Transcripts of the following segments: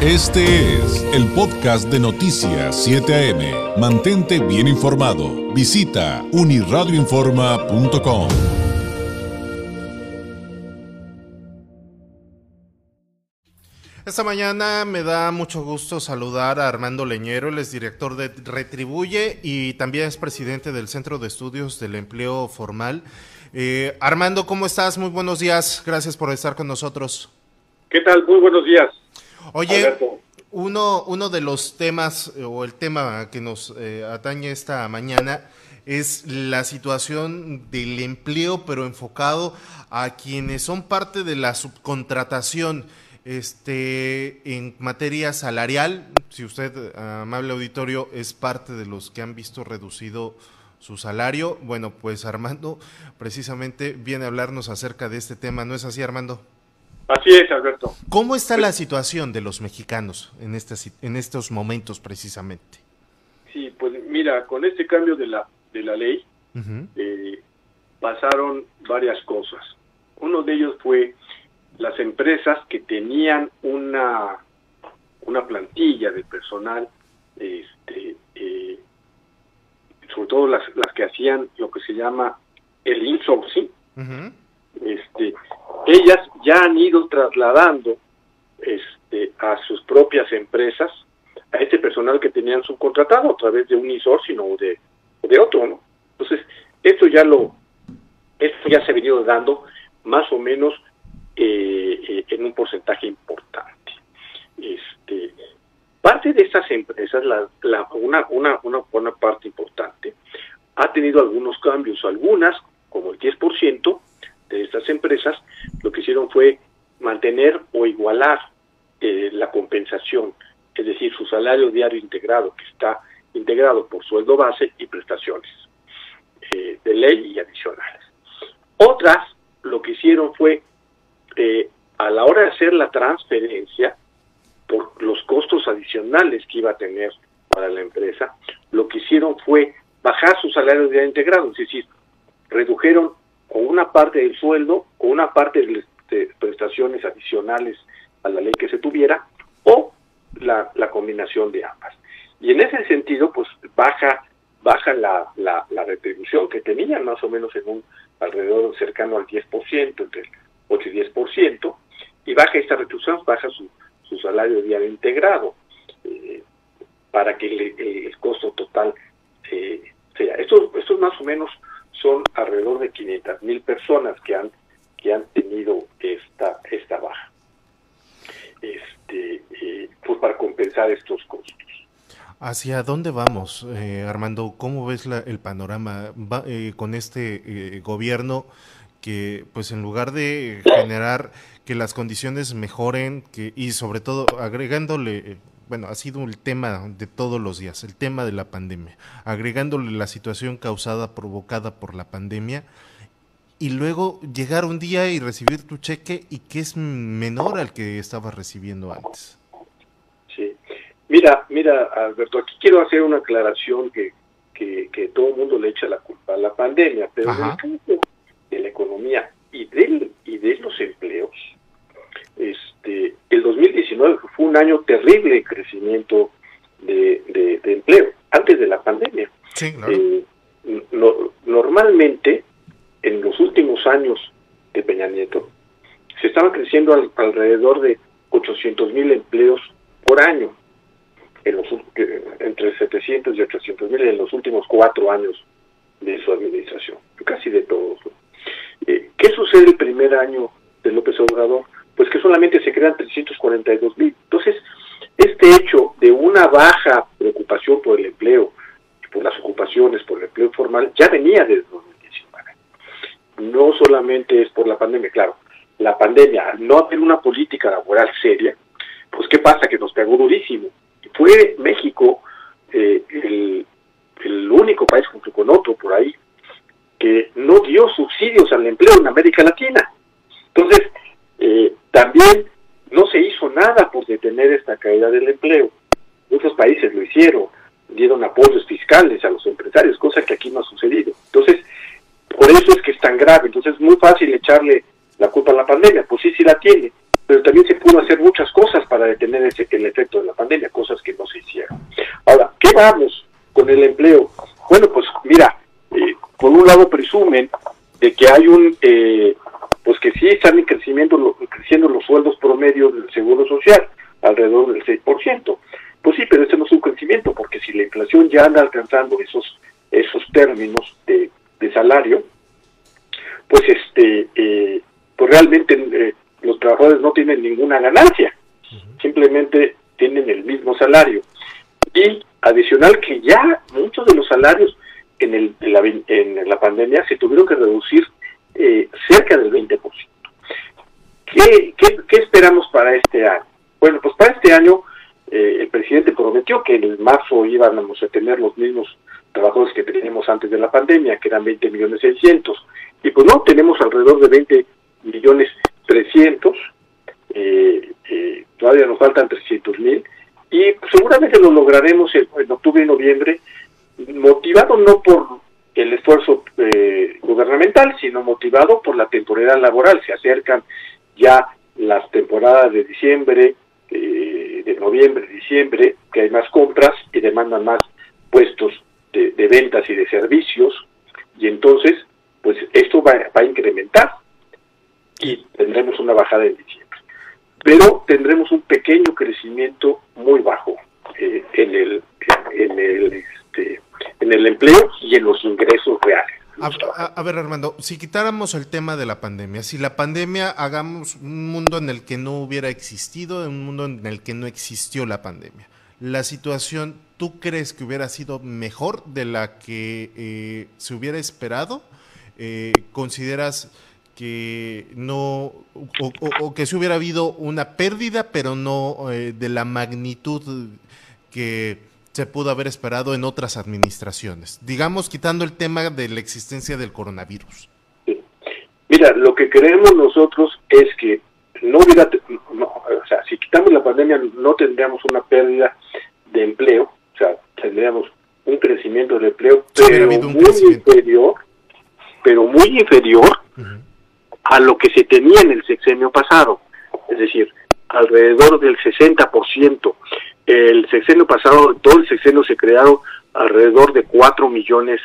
Este es el podcast de Noticias 7 AM. Mantente bien informado. Visita uniradioinforma.com. Esta mañana me da mucho gusto saludar a Armando Leñero, él es director de Retribuye y también es presidente del Centro de Estudios del Empleo Formal. Eh, Armando, ¿cómo estás? Muy buenos días, gracias por estar con nosotros. ¿Qué tal? Muy buenos días. Oye, uno, uno de los temas eh, o el tema que nos eh, atañe esta mañana es la situación del empleo, pero enfocado a quienes son parte de la subcontratación este, en materia salarial. Si usted, amable auditorio, es parte de los que han visto reducido su salario, bueno, pues Armando precisamente viene a hablarnos acerca de este tema, ¿no es así, Armando? Así es, Alberto. ¿Cómo está la situación de los mexicanos en, en estos momentos precisamente? Sí, pues mira, con este cambio de la, de la ley eh, pasaron varias cosas. Uno de ellos fue las empresas que tenían una, una plantilla de personal, este, eh, sobre todo las, las que hacían lo que se llama el insourcing, este, ellas ya han ido trasladando este, a sus propias empresas a este personal que tenían subcontratado a través de un insourcing o de, de otro, ¿no? Entonces, esto ya lo, esto ya se ha venido dando más o menos eh, eh, en un porcentaje importante. Este, parte de estas empresas, la, una, una, una, una parte importante, ha tenido algunos cambios, algunas, como el 10%, de estas empresas fue mantener o igualar eh, la compensación, es decir, su salario diario integrado, que está integrado por sueldo base y prestaciones eh, de ley y adicionales. Otras lo que hicieron fue, eh, a la hora de hacer la transferencia, por los costos adicionales que iba a tener para la empresa, lo que hicieron fue bajar su salario diario integrado, es decir, redujeron con una parte del sueldo, con una parte de, prestaciones adicionales a la ley que se tuviera, o la, combinación de ambas. Y en ese sentido, pues baja baja la, la, retribución que tenían, más o menos en un alrededor cercano al 10%, entre el 8 y 10%, y baja esta retribución, baja su, su salario diario integrado, eh, para que el, costo total eh, sea. Esto, esto es más o menos son alrededor de 500 mil personas que han que han tenido esta esta baja. Este eh, pues para compensar estos costos. ¿Hacia dónde vamos, eh, Armando? ¿Cómo ves el panorama eh, con este gobierno que, pues, en lugar de generar que las condiciones mejoren que, y sobre todo agregándole bueno, ha sido el tema de todos los días, el tema de la pandemia, agregándole la situación causada, provocada por la pandemia, y luego llegar un día y recibir tu cheque y que es menor al que estabas recibiendo antes. Sí, mira, mira, Alberto, aquí quiero hacer una aclaración que, que, todo el mundo le echa la culpa a la pandemia, pero en el campo de la economía y, del, y de los empleos, este, el 2019 fue un año terrible de crecimiento de, empleo, antes de la pandemia. Eh, normalmente, en los últimos años de Peña Nieto, se estaba creciendo alrededor de 800 mil empleos por año, en los, entre 700 y 800 mil en los últimos cuatro años de su administración, casi de todos. Eh, ¿Qué sucede el primer año de López Obrador? pues que solamente se crean 342 mil. Entonces, este hecho de una baja preocupación por el empleo, por las ocupaciones, por el empleo informal, ya venía desde 2019. No solamente es por la pandemia, claro, la pandemia, al no haber una política laboral seria, pues ¿qué pasa? Que nos pegó durísimo. Fue México eh, el, el único país junto con otro por ahí que no dio subsidios al empleo en América Latina. Entonces, eh, también no se hizo nada por detener esta caída del empleo. Muchos países lo hicieron, dieron apoyos fiscales a los empresarios, cosa que aquí no ha sucedido. Entonces, por eso es que es tan grave. Entonces es muy fácil echarle la culpa a la pandemia. Pues sí, sí la tiene, pero también se pudo hacer muchas cosas para detener ese, el efecto de la pandemia, cosas que no se hicieron. Ahora, ¿qué vamos con el empleo? Bueno, pues mira, eh, por un lado presumen de que hay un, eh, pues que sí están creciendo, creciendo los sueldos promedios del Seguro Social, alrededor del 6%. Pues sí, pero ese no es un crecimiento, porque si la inflación ya anda alcanzando esos, esos términos de, de salario, pues este, eh, pues realmente eh, los trabajadores no tienen ninguna ganancia, simplemente tienen el mismo salario. Y adicional que ya muchos de los salarios en, el, en, la, en la pandemia se tuvieron que reducir eh, cerca del 20%. ¿Qué, qué, qué esperamos para este año? Bueno, pues para este año eh, el presidente prometió que en marzo íbamos a tener los mismos trabajadores que teníamos antes de la pandemia, que eran 20 millones 600. Y pues no, tenemos alrededor de 20 millones 300, eh, eh, todavía nos faltan 300 mil, y seguramente lo lograremos en, octubre y noviembre, motivado no por el esfuerzo eh, gubernamental, sino motivado por la temporada laboral. Se acercan ya las temporadas de diciembre, eh, noviembre, diciembre, que hay más compras y demandan más puestos de, de ventas y de servicios, y entonces, pues esto va, va a incrementar y tendremos una bajada en diciembre. Pero tendremos un pequeño crecimiento muy bajo eh, en el en el este, en el empleo y en los ingresos reales. A, ver, Armando, si quitáramos el tema de la pandemia, si la pandemia hagamos un mundo en el que no hubiera existido, un mundo en el que no existió la pandemia, la situación, ¿tú crees que hubiera sido mejor de la que eh, se hubiera esperado? Eh, ¿Consideras que no, o, que si hubiera habido una pérdida, pero no eh, de la magnitud que se pudo haber esperado en otras administraciones. Digamos, quitando el tema de la existencia del coronavirus. Mira, lo que creemos nosotros es que no hubiera, o sea, si quitamos la pandemia no tendríamos una pérdida de empleo, o sea, tendríamos un crecimiento del empleo, pero muy inferior, pero muy inferior a lo que se tenía en el sexenio pasado, es decir, alrededor del 60%. El sexenio pasado, todo el sexenio se crearon alrededor de 4 millones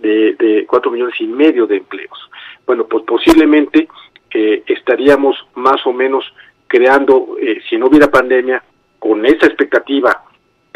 de, de 4 millones y medio de empleos. Bueno, pues posiblemente eh, estaríamos más o menos creando, eh, si no hubiera pandemia, con esa expectativa,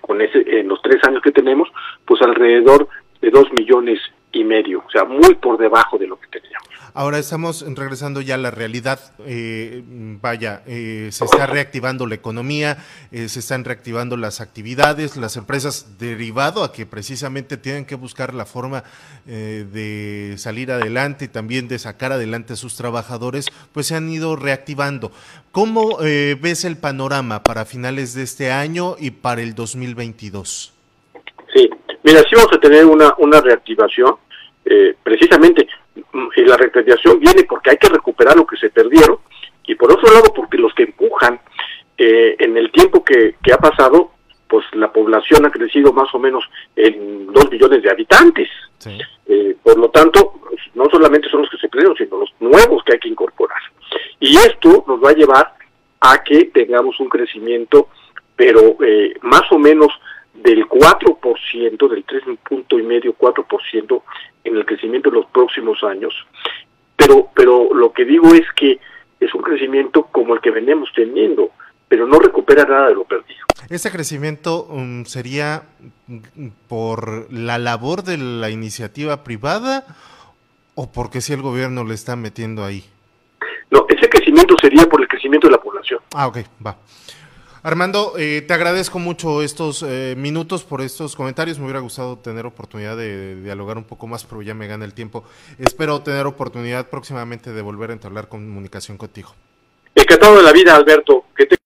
con ese, en los tres años que tenemos, pues alrededor de 2 millones y medio, o sea, muy por debajo de lo que teníamos. Ahora estamos regresando ya a la realidad. Eh, vaya, eh, se está reactivando la economía, eh, se están reactivando las actividades, las empresas derivado a que precisamente tienen que buscar la forma de salir adelante y también de sacar adelante a sus trabajadores, pues se han ido reactivando. ¿Cómo ves el panorama para finales de este año y para el 2022? Mira, sí vamos a tener una, una reactivación. precisamente y la reactivación viene porque hay que recuperar lo que se perdieron y por otro lado porque los que empujan eh, en el tiempo que, que, ha pasado pues la población ha crecido más o menos en dos millones de habitantes eh, por lo tanto pues, no solamente son los que se perdieron sino los nuevos que hay que incorporar y esto nos va a llevar a que tengamos un crecimiento pero eh, más o menos del 4%, del 3.5, 4% en el crecimiento en los próximos años. Pero, pero lo que digo es que es un crecimiento como el que venimos teniendo, pero no recupera nada de lo perdido. ¿Ese crecimiento um, sería por la labor de la iniciativa privada o porque si el gobierno le está metiendo ahí? No, ese crecimiento sería por el crecimiento de la población. Ah, ok, va. Armando, eh, te agradezco mucho estos eh, minutos por estos comentarios. Me hubiera gustado tener oportunidad de, dialogar un poco más, pero ya me gana el tiempo. Espero tener oportunidad próximamente de volver a entablar comunicación contigo. Encantado de la vida, Alberto. Que te...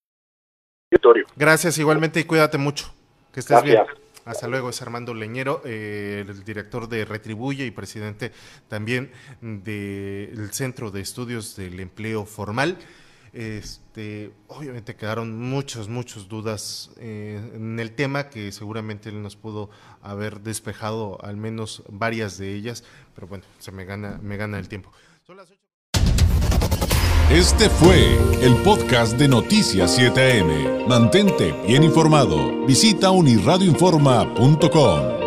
Gracias igualmente y cuídate mucho. Que estés bien. Hasta luego, es Armando Leñero, eh, el director de Retribuye y presidente también del Centro de Estudios del Empleo Formal. Este, obviamente quedaron muchas, muchas dudas eh, en el tema que seguramente él nos pudo haber despejado al menos varias de ellas, pero bueno, se me gana, me gana el tiempo. Este fue el podcast de Noticias 7am. Mantente bien informado. Visita unirradioinforma.com.